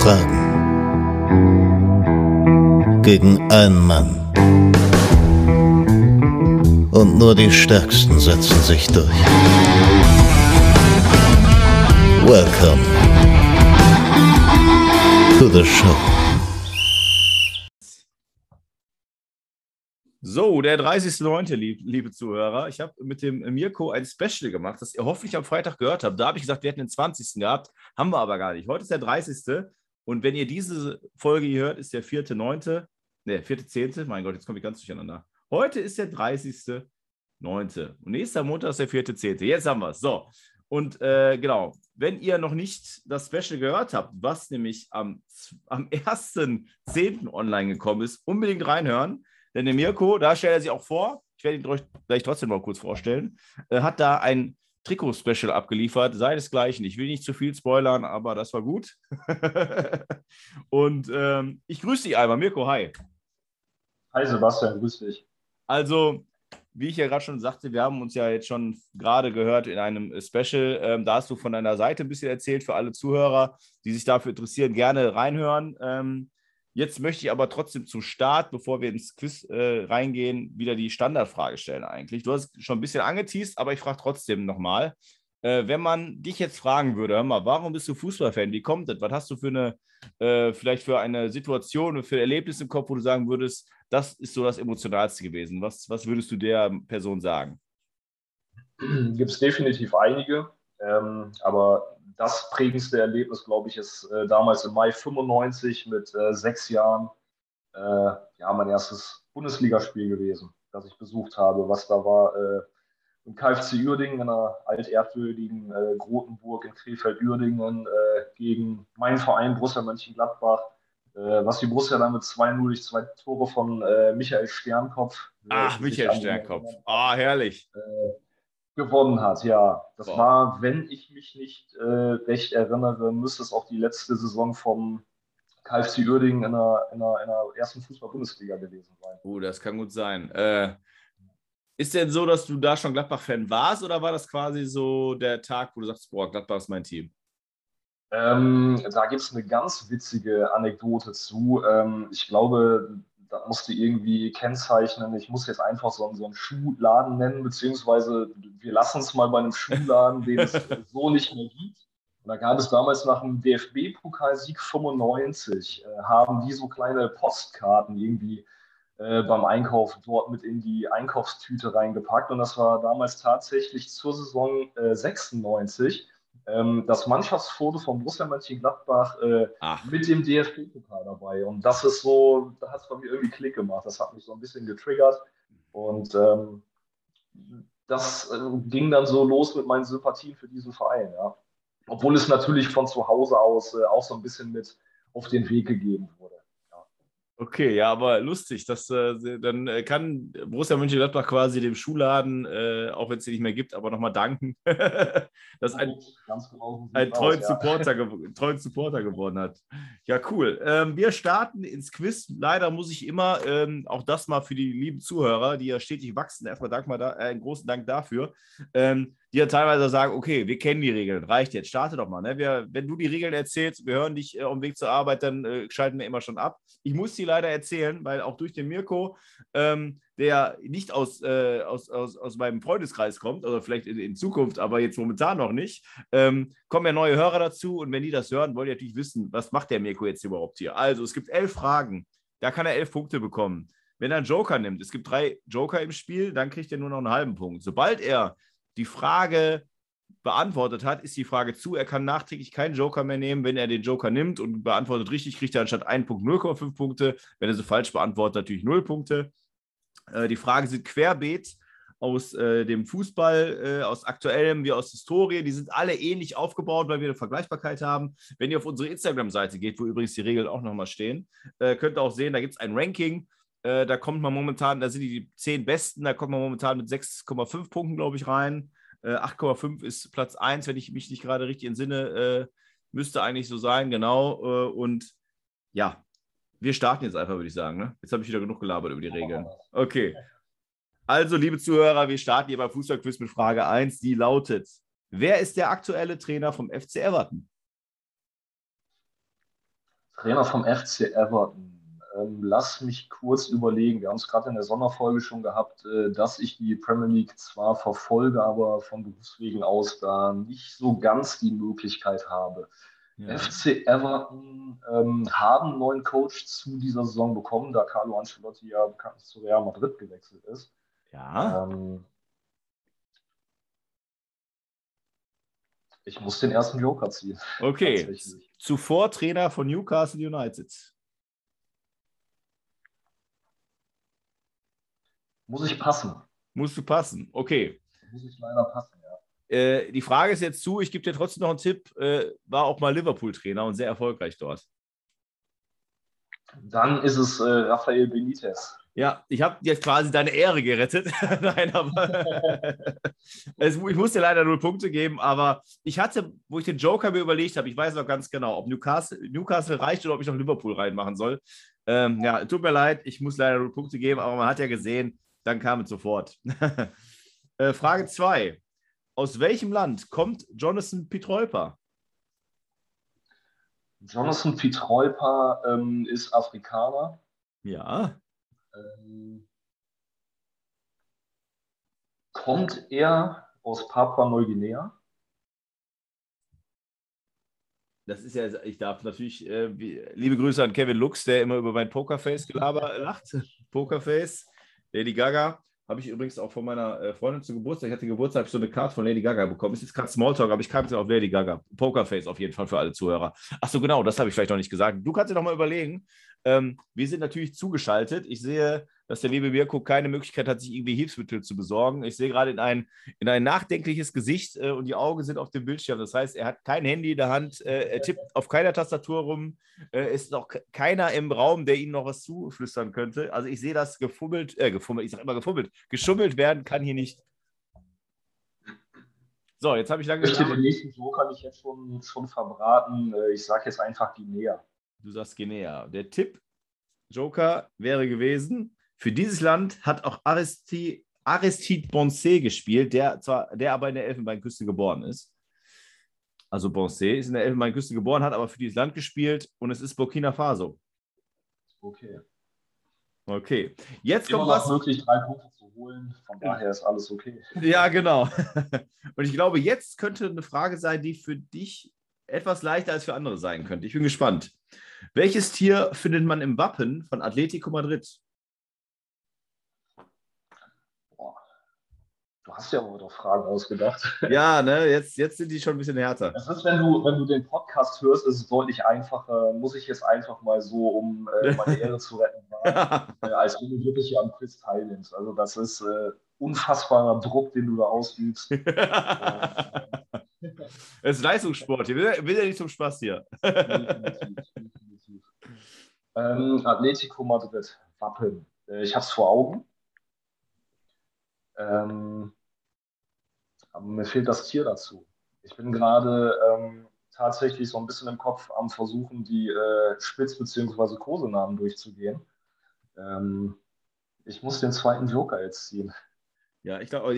Fragen. Gegen einen Mann. Und nur die Stärksten setzen sich durch. Welcome to the show. So, der 30.09., lieb, liebe Zuhörer. Ich habe mit dem Mirko ein Special gemacht, das ihr hoffentlich am Freitag gehört habt. Da habe ich gesagt, wir hätten den 20. gehabt, haben wir aber gar nicht. Heute ist der 30. Und wenn ihr diese Folge hier hört, ist der 4.9., ne, 4.10., mein Gott, jetzt komme ich ganz durcheinander. Heute ist der 30.9. Und nächster Montag ist der 4.10. Jetzt haben wir es. So, und äh, genau, wenn ihr noch nicht das Special gehört habt, was nämlich am, am 1.10. online gekommen ist, unbedingt reinhören. Denn der Mirko, da stellt er sich auch vor, ich werde ihn euch gleich trotzdem mal kurz vorstellen, äh, hat da ein Trikot-Special abgeliefert, seinesgleichen. Ich will nicht zu viel spoilern, aber das war gut. und ähm, ich grüße dich einmal. Mirko, hi. Hi Sebastian, grüß dich. Also, wie ich ja gerade schon sagte, wir haben uns ja jetzt schon gerade gehört in einem Special. Ähm, da hast du von deiner Seite ein bisschen erzählt für alle Zuhörer, die sich dafür interessieren, gerne reinhören. Ähm, Jetzt möchte ich aber trotzdem zum Start, bevor wir ins Quiz äh, reingehen, wieder die Standardfrage stellen eigentlich. Du hast schon ein bisschen angeteased, aber ich frage trotzdem nochmal. Äh, wenn man dich jetzt fragen würde, hör mal, warum bist du Fußballfan? Wie kommt das? Was hast du für eine, äh, vielleicht für eine Situation, für ein Erlebnis im Kopf, wo du sagen würdest, das ist so das Emotionalste gewesen? Was, was würdest du der Person sagen? Gibt es definitiv einige, ähm, aber das prägendste Erlebnis, glaube ich, ist äh, damals im Mai 95 mit äh, sechs Jahren äh, ja, mein erstes Bundesligaspiel gewesen, das ich besucht habe. Was da war äh, im KfC Uerdingen, in einer altehrwürdigen äh, Grotenburg in Krefeld-Uerdingen äh, gegen meinen Verein Borussia Mönchengladbach. was die Borussia dann mit 2-0 durch zwei Tore von Michael Sternkopf. Ach, Michael Sternkopf. Ah, herrlich gewonnen hat, ja. Das Boah. war, wenn ich mich nicht äh, recht erinnere, müsste es auch die letzte Saison vom KfC Uerdingen in der, in der, in der ersten Fußball-Bundesliga gewesen sein. Oh, das kann gut sein. Äh, ist denn so, dass du da schon Gladbach-Fan warst oder war das quasi so der Tag, wo du sagst, boah, Gladbach ist mein Team? Ähm, da gibt es eine ganz witzige Anekdote zu. Ähm, ich glaube, da musste irgendwie kennzeichnen, ich muss jetzt einfach so, so einen Schuhladen nennen, beziehungsweise wir lassen es mal bei einem Schuhladen, den es so nicht mehr gibt. Und da gab es damals nach dem DFB-Pokalsieg 95, äh, haben die so kleine Postkarten irgendwie äh, beim Einkauf dort mit in die Einkaufstüte reingepackt. Und das war damals tatsächlich zur Saison äh, 96 ähm, das Mannschaftsfoto von Borussia Mönchengladbach äh, mit dem DFB-Pokal dabei. Und das ist so, da hat es bei mir irgendwie Klick gemacht. Das hat mich so ein bisschen getriggert. Und ähm, das äh, ging dann so los mit meinen Sympathien für diesen Verein. Ja. Obwohl es natürlich von zu Hause aus äh, auch so ein bisschen mit auf den Weg gegeben wurde. Okay, ja, aber lustig. Das, äh, dann äh, kann Borussia Mönchengladbach quasi dem Schuhladen, äh, auch wenn es den nicht mehr gibt, aber nochmal danken, dass ein, genau ein treuen, Supporter ja. treuen Supporter geworden hat. Ja, cool. Ähm, wir starten ins Quiz. Leider muss ich immer, ähm, auch das mal für die lieben Zuhörer, die ja stetig wachsen, erstmal Dank mal da, äh, einen großen Dank dafür. Ähm, die ja teilweise sagen, okay, wir kennen die Regeln, reicht jetzt, starte doch mal. Ne? Wir, wenn du die Regeln erzählst, wir hören dich äh, auf dem Weg zur Arbeit, dann äh, schalten wir immer schon ab. Ich muss sie leider erzählen, weil auch durch den Mirko, ähm, der nicht aus, äh, aus, aus, aus meinem Freundeskreis kommt, oder vielleicht in, in Zukunft, aber jetzt momentan noch nicht, ähm, kommen ja neue Hörer dazu und wenn die das hören, wollen die natürlich wissen, was macht der Mirko jetzt überhaupt hier. Also es gibt elf Fragen, da kann er elf Punkte bekommen. Wenn er einen Joker nimmt, es gibt drei Joker im Spiel, dann kriegt er nur noch einen halben Punkt. Sobald er die Frage beantwortet hat, ist die Frage zu. Er kann nachträglich keinen Joker mehr nehmen. Wenn er den Joker nimmt und beantwortet richtig, kriegt er anstatt 1 Punkt 0,5 Punkte. Wenn er sie falsch beantwortet, natürlich 0 Punkte. Äh, die Fragen sind querbeet aus äh, dem Fußball, äh, aus aktuellem wie aus Historie. Die sind alle ähnlich aufgebaut, weil wir eine Vergleichbarkeit haben. Wenn ihr auf unsere Instagram-Seite geht, wo übrigens die Regeln auch nochmal stehen, äh, könnt ihr auch sehen, da gibt es ein Ranking äh, da kommt man momentan, da sind die zehn Besten, da kommt man momentan mit 6,5 Punkten, glaube ich, rein. Äh, 8,5 ist Platz 1, wenn ich mich nicht gerade richtig entsinne. Äh, müsste eigentlich so sein, genau. Äh, und ja, wir starten jetzt einfach, würde ich sagen. Ne? Jetzt habe ich wieder genug gelabert über die Regeln. Okay. Also, liebe Zuhörer, wir starten hier beim Fußballquiz mit Frage 1, die lautet: Wer ist der aktuelle Trainer vom FC Everton? Trainer vom FC Everton. Ähm, lass mich kurz überlegen. Wir haben es gerade in der Sonderfolge schon gehabt, äh, dass ich die Premier League zwar verfolge, aber von Berufswegen aus da nicht so ganz die Möglichkeit habe. Ja. FC Everton ähm, haben einen neuen Coach zu dieser Saison bekommen, da Carlo Ancelotti ja bekanntlich zu Real Madrid gewechselt ist. Ja. Ähm, ich muss den ersten Joker ziehen. Okay. Zuvor Trainer von Newcastle United. Muss ich passen? Musst du passen, okay. Muss ich leider passen, ja. Äh, die Frage ist jetzt zu, ich gebe dir trotzdem noch einen Tipp, äh, war auch mal Liverpool-Trainer und sehr erfolgreich dort. Dann ist es äh, Rafael Benitez. Ja, ich habe jetzt quasi deine Ehre gerettet. Nein, aber es, ich muss dir leider null Punkte geben, aber ich hatte, wo ich den Joker mir überlegt habe, ich weiß noch ganz genau, ob Newcastle, Newcastle reicht oder ob ich noch Liverpool reinmachen soll. Ähm, ja, tut mir leid, ich muss leider null Punkte geben, aber man hat ja gesehen, dann kam es sofort. äh, Frage 2. Aus welchem Land kommt Jonathan Pietreuper? Jonathan Pietreuper ähm, ist Afrikaner. Ja. Ähm, kommt er aus Papua-Neuguinea? Das ist ja, ich darf natürlich, äh, liebe Grüße an Kevin Lux, der immer über mein Pokerface-Gelaber lacht. Pokerface. Lady Gaga habe ich übrigens auch von meiner äh, Freundin zu Geburtstag. Ich hatte Geburtstag, habe ich so eine Karte von Lady Gaga bekommen. Ist jetzt gerade Smalltalk, aber ich kam jetzt auf Lady Gaga. Pokerface auf jeden Fall für alle Zuhörer. Achso, genau, das habe ich vielleicht noch nicht gesagt. Du kannst dir noch mal überlegen. Ähm, wir sind natürlich zugeschaltet. Ich sehe dass der liebe Mirko keine Möglichkeit hat, sich irgendwie Hilfsmittel zu besorgen. Ich sehe gerade in ein, in ein nachdenkliches Gesicht äh, und die Augen sind auf dem Bildschirm. Das heißt, er hat kein Handy in der Hand, äh, er tippt auf keiner Tastatur rum, äh, ist noch keiner im Raum, der ihm noch was zuflüstern könnte. Also ich sehe das gefummelt, äh, gefummelt, ich sage immer gefummelt, geschummelt werden kann hier nicht. So, jetzt habe ich lange gesagt. Den nächsten so kann ich jetzt schon, schon verbraten. Äh, ich sage jetzt einfach Guinea. Du sagst Guinea. Der Tipp, Joker, wäre gewesen, für dieses Land hat auch Aristide, Aristide Bonset gespielt, der, zwar, der aber in der Elfenbeinküste geboren ist. Also Bonset ist in der Elfenbeinküste geboren, hat aber für dieses Land gespielt und es ist Burkina Faso. Okay. Okay. Jetzt Immer kommt was. möglich, drei Punkte zu holen. Von daher ist alles okay. Ja, genau. Und ich glaube, jetzt könnte eine Frage sein, die für dich etwas leichter als für andere sein könnte. Ich bin gespannt. Welches Tier findet man im Wappen von Atletico Madrid? Du hast ja aber doch Fragen ausgedacht. Ja, ne, jetzt, jetzt sind die schon ein bisschen härter. Das ist, wenn du, wenn du den Podcast hörst, ist es deutlich einfacher. Muss ich jetzt einfach mal so, um äh, meine Ehre zu retten, äh, als wenn du wirklich am Quiz teilnimmst. Also, das ist äh, unfassbarer Druck, den du da ausübst. Es ist Leistungssport. Hier will, will ja nicht zum Spaß hier. Ähm, Atletico Madrid, Wappen. Äh, ich habe es vor Augen. Ähm, aber mir fehlt das Tier dazu. Ich bin gerade ähm, tatsächlich so ein bisschen im Kopf am Versuchen, die äh, Spitz- bzw. Kosenamen durchzugehen. Ähm, ich muss den zweiten Joker jetzt ziehen. Ja, ich glaube,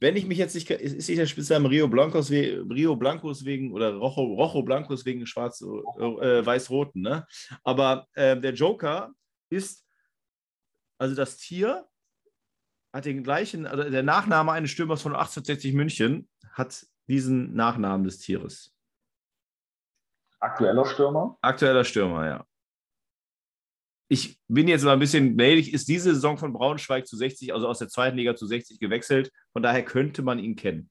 wenn ich mich jetzt nicht, ist, ist nicht der Spitzname Rio Blancos, Rio Blancos wegen oder Rojo, Rojo Blancos wegen schwarz, äh, weiß-roten, ne? Aber äh, der Joker ist also das Tier hat den gleichen, also der Nachname eines Stürmers von 1860 München hat diesen Nachnamen des Tieres. Aktueller Stürmer? Aktueller Stürmer, ja. Ich bin jetzt mal ein bisschen gnädig, ist diese Saison von Braunschweig zu 60, also aus der zweiten Liga zu 60 gewechselt. Von daher könnte man ihn kennen.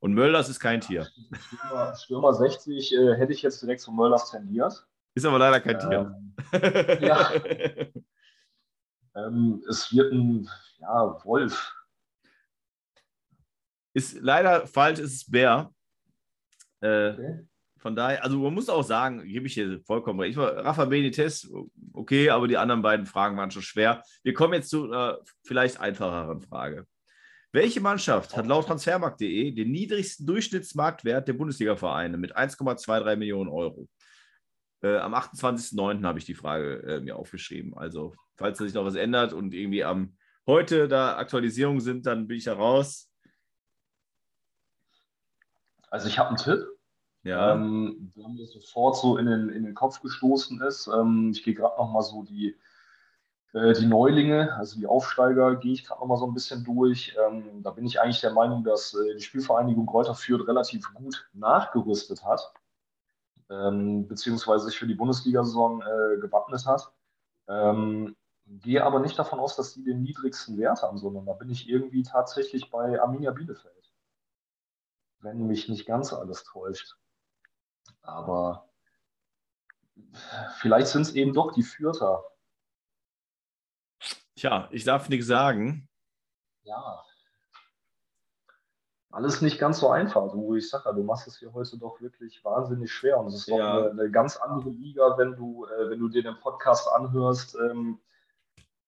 Und Mölders ist kein Tier. Stürmer, Stürmer 60 äh, hätte ich jetzt direkt zu Mölders tendiert. Ist aber leider kein ähm, Tier. Ja. Ähm, es wird ein ja, Wolf. Ist leider falsch, ist es Bär. Äh, okay. Von daher, also man muss auch sagen, gebe ich hier vollkommen recht. Rafa Benitez, okay, aber die anderen beiden Fragen waren schon schwer. Wir kommen jetzt zu einer vielleicht einfacheren Frage. Welche Mannschaft hat laut Transfermarkt.de den niedrigsten Durchschnittsmarktwert der Bundesliga-Vereine mit 1,23 Millionen Euro? Äh, am 28.09. habe ich die Frage äh, mir aufgeschrieben. Also, falls sich noch was ändert und irgendwie am heute da Aktualisierungen sind, dann bin ich da raus. Also, ich habe einen Tipp. Ja. ähm, der mir sofort so in den, in den Kopf gestoßen ist. Ähm, ich gehe gerade noch mal so die, äh, die Neulinge, also die Aufsteiger, gehe ich gerade noch mal so ein bisschen durch. Ähm, da bin ich eigentlich der Meinung, dass äh, die Spielvereinigung Kräuter Fürth relativ gut nachgerüstet hat, ähm, beziehungsweise sich für die Bundesliga-Saison äh, gewappnet hat. Ähm, gehe aber nicht davon aus, dass die den niedrigsten Wert haben, sondern da bin ich irgendwie tatsächlich bei Arminia Bielefeld. Wenn mich nicht ganz alles täuscht. Aber vielleicht sind es eben doch die Fürther. Tja, ich darf nichts sagen. Ja. Alles nicht ganz so einfach. Du, ich sage ja, du machst es hier heute doch wirklich wahnsinnig schwer. Und es ist doch ja. eine, eine, ganz andere Liga, wenn du, äh, wenn du dir den Podcast anhörst. Ähm,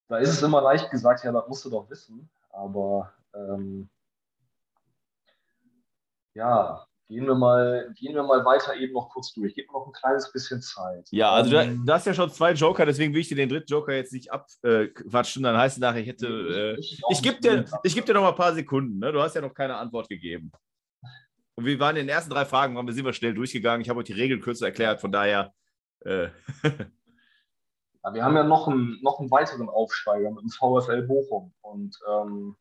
da ist es immer leicht gesagt, ja, das musst du doch wissen. Aber ähm, ja, Gehen wir, mal, gehen wir mal weiter eben noch kurz durch. Gib mir noch ein kleines bisschen Zeit. Ja, also du, du hast ja schon zwei Joker, deswegen will ich dir den dritten Joker jetzt nicht abquatschen. Dann heißt es nachher, ich hätte. Äh, ich, ich gebe dir, geb dir noch mal ein paar Sekunden. Ne? Du hast ja noch keine Antwort gegeben. Und wir waren in den ersten drei Fragen, waren wir, sind wir schnell durchgegangen. Ich habe euch die Regeln kürzer erklärt, von daher. Äh. ja, wir haben ja noch einen, noch einen weiteren Aufsteiger mit dem VfL Bochum. Und ähm,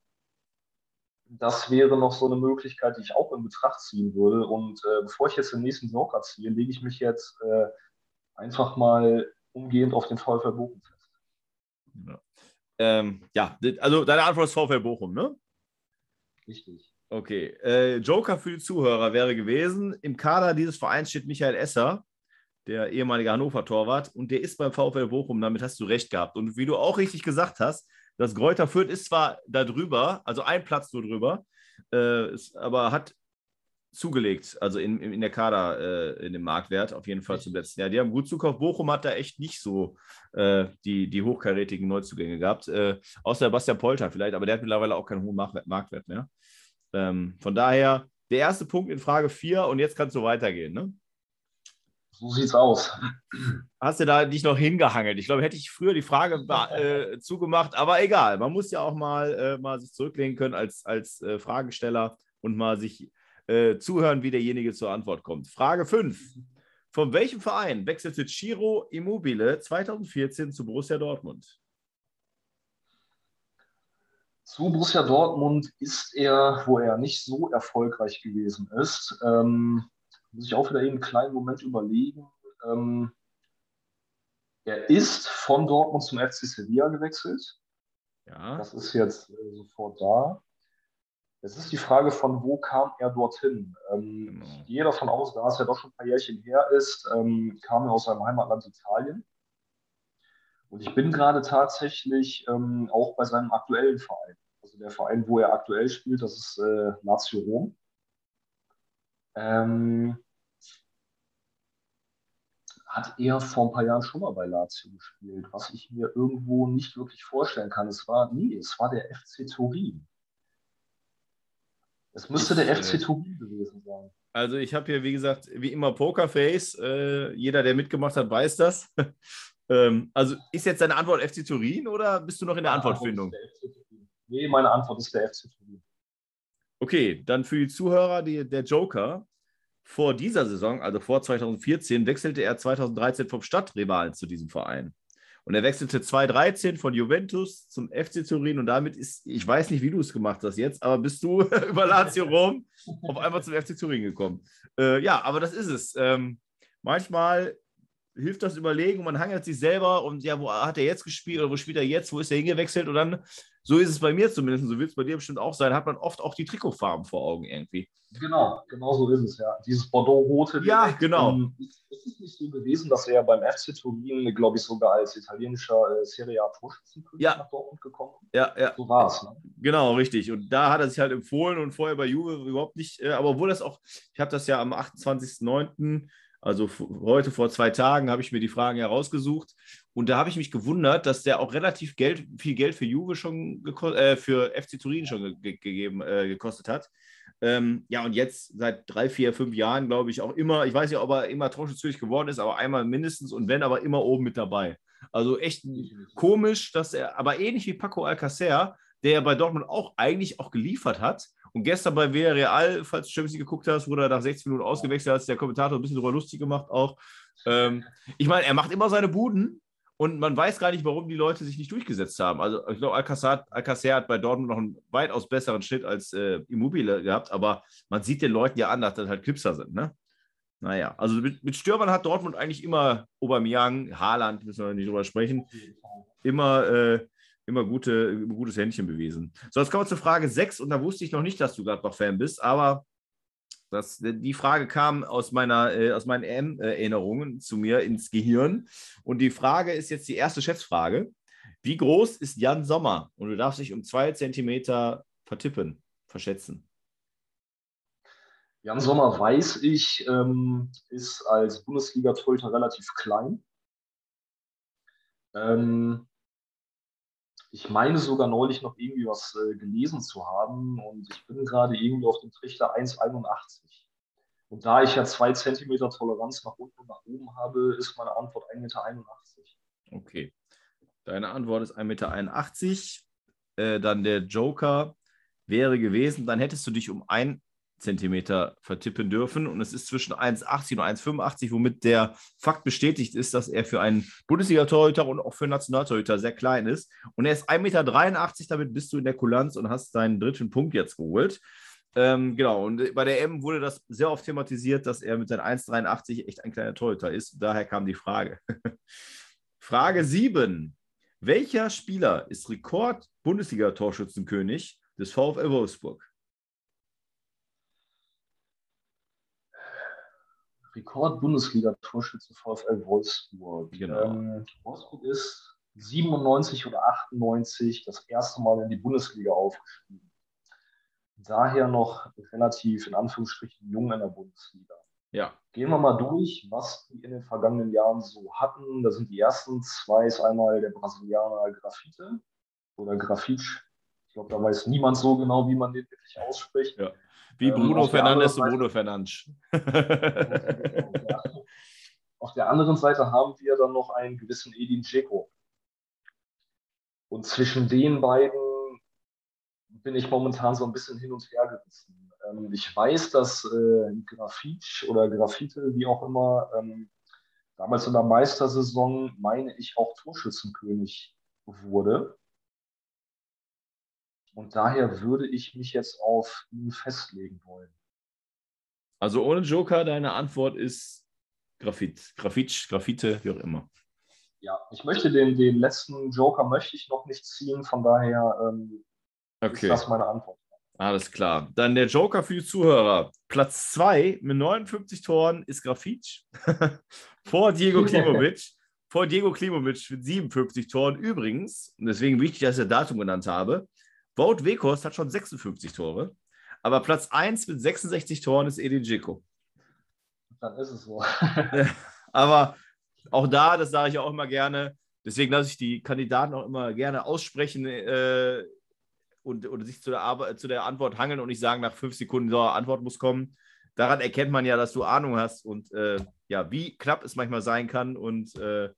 das wäre noch so eine Möglichkeit, die ich auch in Betracht ziehen würde. Und äh, bevor ich jetzt den nächsten Joker ziehe, lege ich mich jetzt äh, einfach mal umgehend auf den VfL Bochum fest. Ja. Ähm, ja, also deine Antwort ist VfL Bochum, ne? Richtig. Okay. Äh, Joker für die Zuhörer wäre gewesen: Im Kader dieses Vereins steht Michael Esser, der ehemalige Hannover-Torwart, und der ist beim VfL Bochum. Damit hast du recht gehabt. Und wie du auch richtig gesagt hast, das Gräuter Fürth ist zwar da drüber, also ein Platz nur drüber, äh, ist, aber hat zugelegt, also in, in der Kader, äh, in dem Marktwert auf jeden Fall zum letzten Jahr. Die haben gut zukauft. Bochum hat da echt nicht so äh, die, die hochkarätigen Neuzugänge gehabt, äh, außer Bastian Polter vielleicht, aber der hat mittlerweile auch keinen hohen Marktwert, mehr. Ähm, von daher der erste Punkt in Frage 4 und jetzt kannst du weitergehen. Ne? So sieht's aus. Hast du da nicht noch hingehangelt? Ich glaube, hätte ich früher die Frage äh, zugemacht, aber egal. Man muss ja auch mal, äh, mal sich zurücklehnen können als, als äh, Fragesteller und mal sich äh, zuhören, wie derjenige zur Antwort kommt. Frage 5. Von welchem Verein wechselte Ciro Immobile 2014 zu Borussia Dortmund? Zu Borussia Dortmund ist er, wo er nicht so erfolgreich gewesen ist, ähm, muss ich auch wieder eben einen kleinen Moment überlegen. Ähm, er ist von Dortmund zum FC Sevilla gewechselt. Ja. Das ist jetzt äh, sofort da. Es ist die Frage, von wo kam er dorthin? Ähm, genau. Ich gehe davon aus, da es ja doch schon ein paar Jährchen her ist, ähm, kam er aus seinem Heimatland Italien. Und ich bin gerade tatsächlich ähm, auch bei seinem aktuellen Verein. Also der Verein, wo er aktuell spielt, das ist äh, Lazio Rom. Ähm, hat er vor ein paar Jahren schon mal bei Lazio gespielt, was ich mir irgendwo nicht wirklich vorstellen kann. Es war, nee, es war der FC Turin. Es müsste ich, der FC äh, Turin gewesen sein. Also ich habe hier, wie gesagt, wie immer Pokerface. Äh, jeder, der mitgemacht hat, weiß das. ähm, also ist jetzt deine Antwort FC Turin oder bist du noch in der Antwortfindung? Nee, meine Antwort ist der FC Turin. Okay, dann für die Zuhörer die, der Joker. Vor dieser Saison, also vor 2014, wechselte er 2013 vom Stadtrivalen zu diesem Verein. Und er wechselte 2013 von Juventus zum FC Turin und damit ist, ich weiß nicht, wie du es gemacht hast jetzt, aber bist du über Lazio Rom auf einmal zum FC Turin gekommen. Äh, ja, aber das ist es. Ähm, manchmal hilft das Überlegen, man hangelt sich selber und ja, wo hat er jetzt gespielt oder wo spielt er jetzt, wo ist er hingewechselt und dann, so ist es bei mir zumindest, so wird es bei dir bestimmt auch sein, hat man oft auch die Trikotfarben vor Augen irgendwie. Genau, genau so ist es, ja. Dieses Bordeaux-Rote. Ja, genau. Ähm, ist es nicht so gewesen, dass er beim FC Turin, glaube ich, sogar als italienischer äh, Serie A Torschützenkönig ja. nach Dortmund gekommen Ja, ja. So war es. Ne? Genau, richtig. Und da hat er sich halt empfohlen und vorher bei Juve überhaupt nicht, äh, aber obwohl das auch, ich habe das ja am 28.09 also heute vor zwei Tagen habe ich mir die Fragen herausgesucht und da habe ich mich gewundert, dass der auch relativ Geld, viel Geld für Juve schon äh, für FC Turin schon ge gegeben, äh, gekostet hat. Ähm, ja, und jetzt seit drei, vier, fünf Jahren, glaube ich, auch immer, ich weiß nicht, ob er immer torschützig geworden ist, aber einmal mindestens und wenn, aber immer oben mit dabei. Also echt komisch, dass er, aber ähnlich wie Paco Alcacer, der ja bei Dortmund auch eigentlich auch geliefert hat Und gestern bei Villarreal, falls du Champions League geguckt hast, wurde er nach 60 Minuten ausgewechselt, hat sich der Kommentator ein bisschen darüber lustig gemacht auch. Ähm, ich meine, er macht immer seine Buden und man weiß gar nicht, warum die Leute sich nicht durchgesetzt haben. Also ich glaube, Alcacer, Alcacer hat bei Dortmund noch einen weitaus besseren Schnitt als äh, Immobile gehabt, aber man sieht den Leuten ja an, dass das halt Clipser sind, ne? Naja, also mit, mit Stürmern hat Dortmund eigentlich immer Aubameyang, Haaland, müssen wir nicht drüber sprechen, immer, äh, immer gute, gutes Händchen bewiesen. So, jetzt kommen wir zur Frage 6 und da wusste ich noch nicht, dass du Gladbach-Fan bist, aber das, die Frage kam aus, meiner, äh, aus meinen EM-Erinnerungen zu mir ins Gehirn. Und die Frage ist jetzt die erste Schätzfrage. Wie groß ist Jan Sommer? Und du darfst dich um zwei Zentimeter vertippen, verschätzen. Jan Sommer, weiß ich, ähm, ist als Bundesliga-Torhüter relativ klein. Ähm, ich meine sogar neulich noch irgendwie was äh, gelesen zu haben und ich bin gerade irgendwie auf dem Trichter 1,81. Und da ich ja zwei Zentimeter Toleranz nach unten und nach oben habe, ist meine Antwort 1,81 Meter. Okay. Deine Antwort ist 1,81 Meter. Äh, dann der Joker wäre gewesen, dann hättest du dich um ein Zentimeter vertippen dürfen. Und es ist zwischen 1,80 und 1,85, womit der Fakt bestätigt ist, dass er für einen Bundesliga-Torhüter und auch für einen Nationaltorhüter sehr klein ist. Und er ist 1,83 Meter, damit bist du in der Kulanz und hast deinen dritten Punkt jetzt geholt. Ähm, genau, und bei der M wurde das sehr oft thematisiert, dass er mit seinen 1,83 echt ein kleiner Torhüter ist. Daher kam die Frage. Frage 7. Welcher Spieler ist Rekord-Bundesliga-Torschützenkönig des VfL Wolfsburg? Rekord-Bundesliga-Torschütze VfL Wolfsburg. Genau. Ähm, Wolfsburg ist 97 oder 98 das erste Mal in die Bundesliga aufgestiegen. Daher noch relativ in Anführungsstrichen jung in der Bundesliga. Ja. Gehen wir mal durch, was die in den vergangenen Jahren so hatten. Da sind die ersten zwei ist einmal der Brasilianer Grafite oder Grafitsch. Glaube, da weiß niemand so genau, wie man den wirklich ausspricht. Ja. Wie ähm, Bruno ähm, Fernandes und Bruno Fernandes. auf der anderen Seite haben wir dann noch einen gewissen Edin Dzeko. Und zwischen den beiden bin ich momentan so ein bisschen hin und her gerissen. Ähm, ich weiß, dass äh, Grafitsch oder Graffite, wie auch immer, ähm, damals in der Meistersaison, meine ich, auch Torschützenkönig wurde. Und daher würde ich mich jetzt auf ihn festlegen wollen. Also ohne Joker, deine Antwort ist Graphit, Graffitsch, Graffite, wie auch immer. Ja, ich möchte den, den letzten Joker möchte ich noch nicht ziehen, von daher ähm, okay. ist das meine Antwort. Alles klar. Dann der Joker für die Zuhörer. Platz 2 mit 59 Toren ist Grafitsch. vor Diego Klimovic. vor Diego Klimovic mit 57 Toren. Übrigens, und deswegen wichtig, dass ich das Datum genannt habe, Wout Weghorst hat schon 56 Tore. Aber Platz 1 mit 66 Toren ist Edin Dzeko. Dann ist es so. aber auch da, das sage ich auch immer gerne, deswegen lasse ich die Kandidaten auch immer gerne aussprechen äh, und, und sich zu der, Arbeit, zu der Antwort hangeln und nicht sagen, nach fünf Sekunden, so, Antwort muss kommen. Daran erkennt man ja, dass du Ahnung hast und äh, ja, wie knapp es manchmal sein kann. Und äh,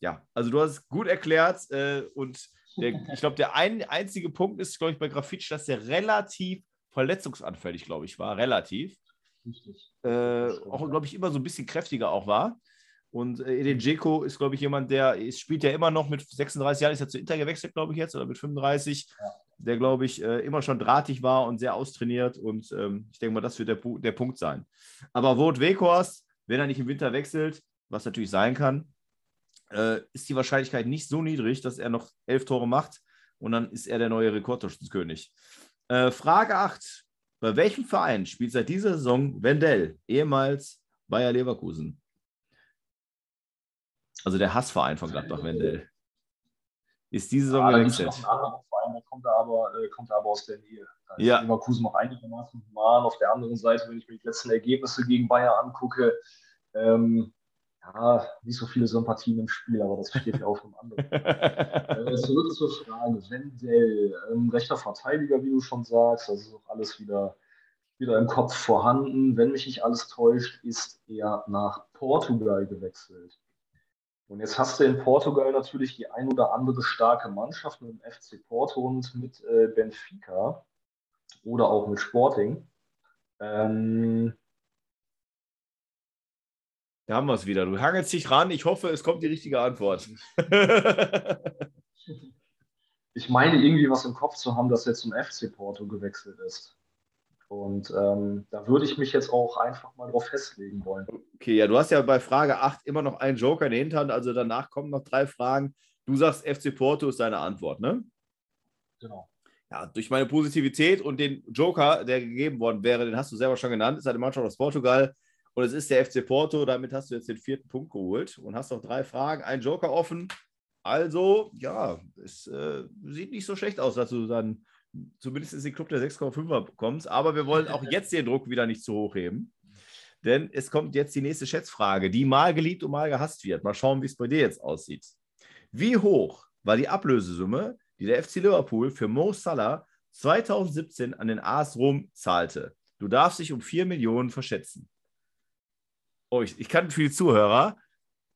ja, also du hast es gut erklärt äh, und der, ich glaube, der ein, einzige Punkt ist, glaube ich, bei Grafitsch, dass der relativ verletzungsanfällig, glaube ich, war. Relativ. Äh, auch, glaube ich, immer so ein bisschen kräftiger auch war. Und äh, Edin Dzeko ist, glaube ich, jemand, der ist, spielt ja immer noch mit 36 Jahren, ist ja zu Inter gewechselt, glaube ich, jetzt, oder mit 35, ja. der, glaube ich, äh, immer schon drahtig war und sehr austrainiert. Und ähm, ich denke mal, das wird der, der Punkt sein. Aber Wout Weghorst, wenn er nicht im Winter wechselt, was natürlich sein kann, äh, ist die Wahrscheinlichkeit nicht so niedrig, dass er noch elf Tore macht und dann ist er der neue Rekordtorschützenkönig. Äh, Frage 8. Bei welchem Verein spielt seit dieser Saison Wendell, ehemals Bayer Leverkusen? Also der Hassverein von Gladbach, Wendell. Ist diese Saison ja, gewechselt. Der kommt aber, äh, kommt aber aus der Nähe. Da ja. Leverkusen noch einigermaßen human. Auf der anderen Seite, wenn ich mir die letzten Ergebnisse gegen Bayer angucke, ähm, ja, nicht so viele Sympathien im Spiel, aber das steht ja auf einem anderen. äh, zurück zur Frage, Wendell, ähm, rechter Verteidiger, wie du schon sagst, das ist auch alles wieder, wieder im Kopf vorhanden. Wenn mich nicht alles täuscht, ist er nach Portugal gewechselt. Und jetzt hast du in Portugal natürlich die ein oder andere starke Mannschaft mit dem FC Porto und mit äh, Benfica. oder auch mit Sporting. Ähm, da haben wir es wieder. Du hangelst dich ran. Ich hoffe, es kommt die richtige Antwort. ich meine irgendwie was im Kopf zu haben, dass er zum FC Porto gewechselt ist. Und ähm, da würde ich mich jetzt auch einfach mal drauf festlegen wollen. Okay, ja, du hast ja bei Frage 8 immer noch einen Joker in der Hinterhand, also danach kommen noch drei Fragen. Du sagst, FC Porto ist deine Antwort, ne? Genau. Ja, durch meine Positivität und den Joker, der gegeben worden wäre, den hast du selber schon genannt, ist eine Mannschaft aus Portugal und es ist der FC Porto. Damit hast du jetzt den vierten Punkt geholt und hast noch drei Fragen, einen Joker offen. Also, ja, es äh, sieht nicht so schlecht aus, dass du dann zumindest in den Club der 6,5er bekommst. Aber wir wollen auch jetzt den Druck wieder nicht zu hoch heben. Denn es kommt jetzt die nächste Schätzfrage, die mal geliebt und mal gehasst wird. Mal schauen, wie es bei dir jetzt aussieht. Wie hoch war die Ablösesumme, die der FC Liverpool für Mo Salah 2017 an den AS Rom zahlte? Du darfst dich um 4 Millionen verschätzen. Oh, ich, ich kann viele Zuhörer.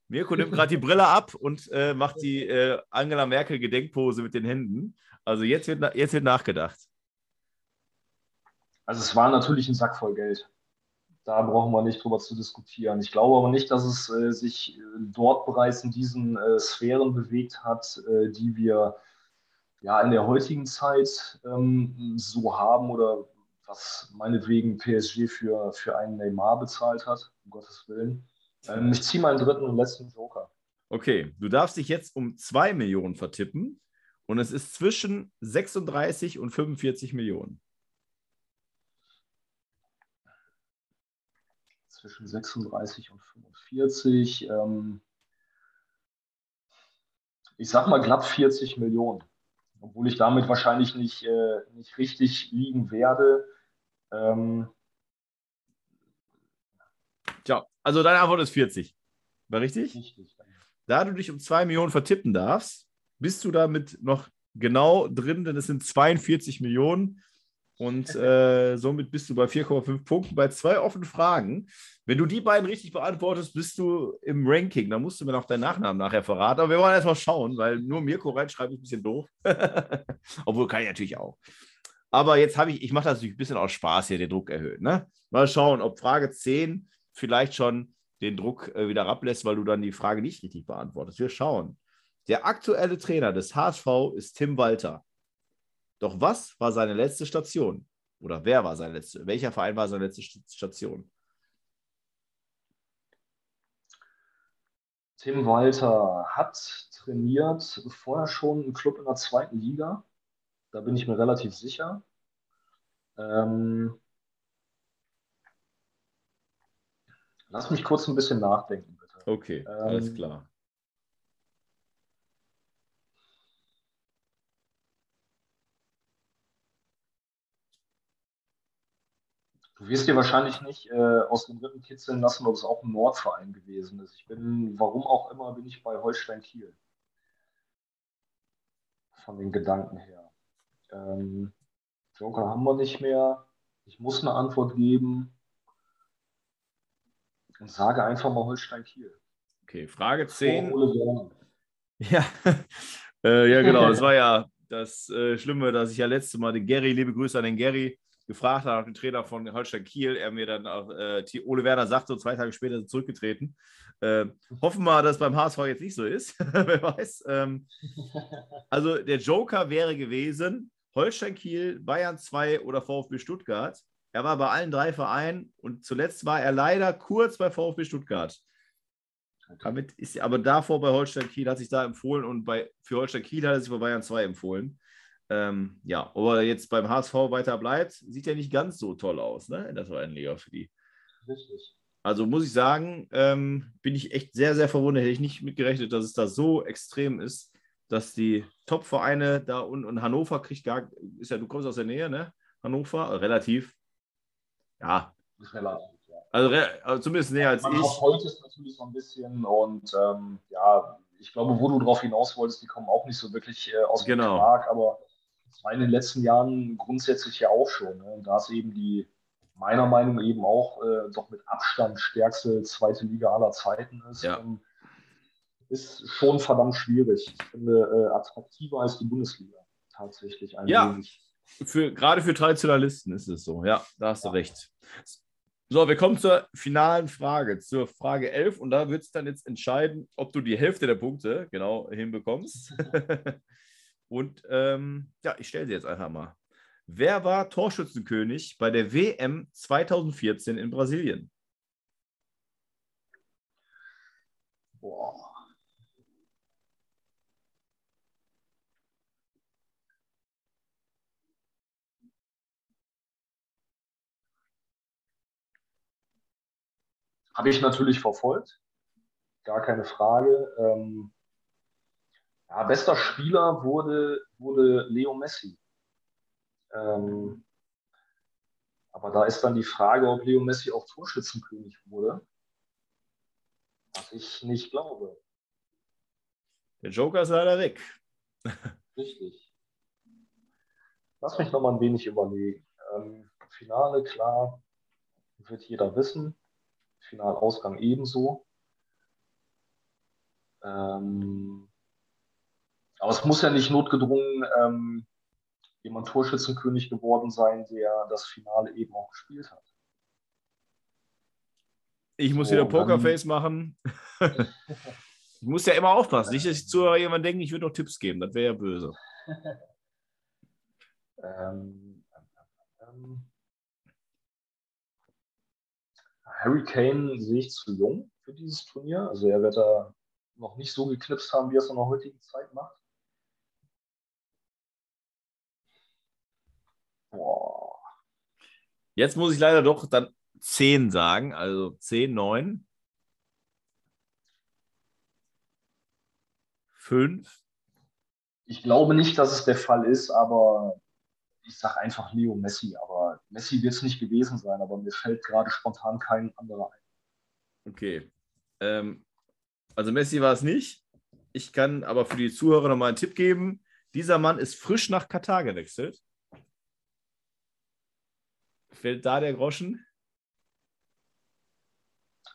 Mirko nimmt gerade die Brille ab und äh, macht die äh, Angela Merkel Gedenkpose mit den Händen. Also jetzt wird, jetzt wird nachgedacht. Also es war natürlich ein Sack voll Geld. Da brauchen wir nicht drüber zu diskutieren. Ich glaube aber nicht, dass es äh, sich äh, dort bereits in diesen äh, Sphären bewegt hat, äh, die wir ja in der heutigen Zeit ähm, so haben oder was meinetwegen PSG für, für einen Neymar bezahlt hat, um Gottes Willen. Ähm, ich ziehe meinen dritten und letzten Joker. Okay, du darfst dich jetzt um 2 Millionen vertippen. Und es ist zwischen 36 und 45 Millionen. Zwischen 36 und 45. Ähm, ich sag mal glatt 40 Millionen. Obwohl ich damit wahrscheinlich nicht, äh, nicht richtig liegen werde. Ähm, Tja, also deine Antwort ist 40. War richtig? Richtig. Da du dich um 2 Millionen vertippen darfst, bist du damit noch genau drin, denn es sind 42 Millionen. Und äh, somit bist du bei 4,5 Punkten bei zwei offenen Fragen. Wenn du die beiden richtig beantwortest, bist du im Ranking. Da musst du mir noch deinen Nachnamen nachher verraten. Aber wir wollen erstmal schauen, weil nur Mirko reinschreibt ist ein bisschen doof. Obwohl kann ich natürlich auch. Aber jetzt habe ich, ich mache das natürlich ein bisschen aus Spaß hier, den Druck erhöht. Ne? Mal schauen, ob Frage 10 vielleicht schon den Druck äh, wieder ablässt, weil du dann die Frage nicht richtig beantwortest. Wir schauen. Der aktuelle Trainer des HSV ist Tim Walter. Doch was war seine letzte Station? Oder wer war seine letzte? Welcher Verein war seine letzte Station? Tim Walter hat trainiert vorher schon einen Club in der zweiten Liga. Da bin ich mir relativ sicher. Ähm, lass mich kurz ein bisschen nachdenken, bitte. Okay, ähm, alles klar. Du wirst dir wahrscheinlich nicht äh, aus dem Rippen kitzeln lassen, ob es auch ein Nordverein gewesen ist. Ich bin, warum auch immer, bin ich bei Holstein Kiel. Von den Gedanken her. Ähm, Joker haben wir nicht mehr. Ich muss eine Antwort geben. Und sage einfach mal Holstein Kiel. Okay, Frage 10. Ja, äh, ja, genau. Das war ja das äh, Schlimme, dass ich ja letztes Mal den Gary, liebe Grüße an den Gary, gefragt hat, den Trainer von Holstein Kiel. Er mir dann auch, äh, Ole Werner sagte, und zwei Tage später zurückgetreten. Äh, hoffen wir, dass es beim HSV jetzt nicht so ist. Wer weiß. Ähm, also der Joker wäre gewesen, Holstein Kiel, Bayern 2 oder VfB Stuttgart. Er war bei allen drei Vereinen und zuletzt war er leider kurz bei VfB Stuttgart. Damit ist aber davor bei Holstein Kiel hat sich da empfohlen und bei, für Holstein Kiel hat er sich bei Bayern 2 empfohlen. Ähm, ja, ob er jetzt beim HSV weiter bleibt, sieht ja nicht ganz so toll aus, ne? In der zweiten Liga für die. Richtig. Also muss ich sagen, ähm, bin ich echt sehr, sehr verwundert. Hätte ich nicht mitgerechnet, dass es da so extrem ist, dass die Top-Vereine da und, und Hannover kriegt gar, ist ja, du kommst aus der Nähe, ne? Hannover, also relativ. Ja. Relativ, ja. Also, also, zumindest näher als Man ich. Man heute ist natürlich so ein bisschen und ähm, ja, ich glaube, wo du drauf hinaus wolltest, die kommen auch nicht so wirklich äh, aus genau. dem Quark, aber das war in den letzten Jahren grundsätzlich ja auch schon. Ne? Und da ist eben die, meiner Meinung nach eben auch äh, doch mit Abstand stärkste zweite Liga aller Zeiten ist. Ja. Ähm, ist schon verdammt schwierig. Ich finde, äh, attraktiver als die Bundesliga tatsächlich. Ja, Für, gerade für Traditionalisten ist es so. Ja, da hast du recht. So, wir kommen zur finalen Frage, zur Frage 11. Und da wird es dann jetzt entscheiden, ob du die Hälfte der Punkte genau hinbekommst. und ähm, ja, ich stelle sie jetzt einfach mal. Wer war Torschützenkönig bei der WM 2014 in Brasilien? Boah. Habe ich natürlich verfolgt, gar keine Frage. Ähm, ja, bester Spieler wurde, wurde Leo Messi. Ähm, aber da ist dann die Frage, ob Leo Messi auch Torschützenkönig wurde. Was ich nicht glaube. Der Joker ist leider weg. Richtig. Lass mich noch mal ein wenig überlegen. Ähm, Finale, klar, wird jeder wissen. Finalausgang ebenso. Ähm, aber es muss ja nicht notgedrungen ähm, jemand Torschützenkönig geworden sein, der das Finale eben auch gespielt hat. Ich muss so, wieder Pokerface machen. ich muss ja immer aufpassen. Nicht, dass ich zu jemandem denke, ich würde noch Tipps geben. Das wäre ja böse. ähm, ähm, ähm Harry Kane sehe ich zu jung für dieses Turnier. Also er wird da noch nicht so geknipst haben, wie er es in der heutigen Zeit macht. Boah. Jetzt muss ich leider doch dann 10 sagen, also 10, 9. 5. Ich glaube nicht, dass es der Fall ist, aber ich sage einfach Leo Messi, aber Messi wird es nicht gewesen sein, aber mir fällt gerade spontan kein anderer ein. Okay. Ähm, also Messi war es nicht. Ich kann aber für die Zuhörer nochmal einen Tipp geben. Dieser Mann ist frisch nach Katar gewechselt. Fällt da der Groschen?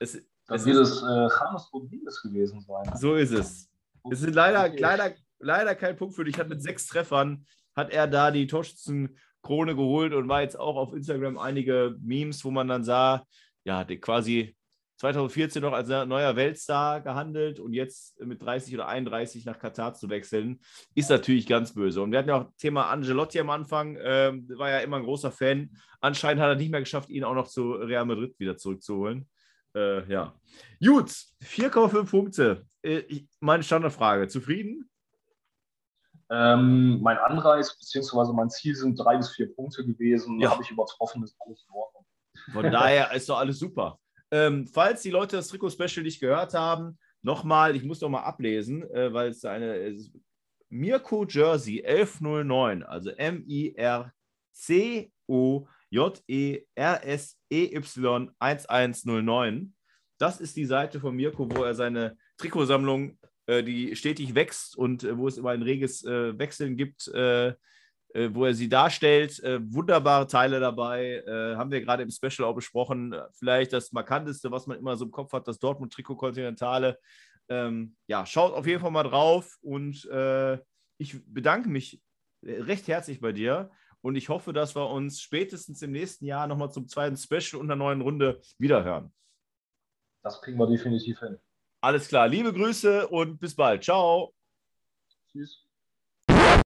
Es, es wird es äh, James Rodriguez gewesen sein. So ist es. Es ist leider, leider, leider kein Punkt für dich. Hat mit sechs Treffern hat er da die Torschützenkrone geholt und war jetzt auch auf Instagram einige Memes, wo man dann sah, ja, quasi 2014 noch als neuer Weltstar gehandelt und jetzt mit 30 oder 31 nach Katar zu wechseln, ist natürlich ganz böse. Und wir hatten ja auch Thema Angelotti am Anfang, äh, war ja immer ein großer Fan. Anscheinend hat er nicht mehr geschafft, ihn auch noch zu Real Madrid wieder zurückzuholen. Äh, ja. Gut, 4,5 Punkte. Äh, meine Standardfrage. Zufrieden? Ähm, mein Anreiz bzw. mein Ziel sind drei bis vier Punkte gewesen. Ja. Habe ich übertroffen, ist alles in Ordnung. Von daher ist doch alles super. Ähm, falls die Leute das Trikot-Special nicht gehört haben, nochmal, ich muss noch mal ablesen, äh, weil es eine äh, Mirko Jersey 1109, also M-I-R-C-O-J-E-R-S-E-Y 1109. Das ist die Seite von Mirko, wo er seine Trikotsammlung die stetig wächst und äh, wo es immer ein reges äh, Wechseln gibt, wo er sie darstellt. wunderbare Teile dabei. haben wir gerade im Special auch besprochen. Vielleicht das markanteste, was man immer so im Kopf hat, das Dortmund-Trikot Continentale. Ähm, ja, schaut auf jeden Fall mal drauf und ich bedanke mich recht herzlich bei dir und ich hoffe, dass wir uns spätestens im nächsten Jahr nochmal zum zweiten Special und einer neuen Runde wiederhören. Das kriegen wir definitiv hin. Alles klar. Liebe Grüße und bis bald. Ciao. Tschüss.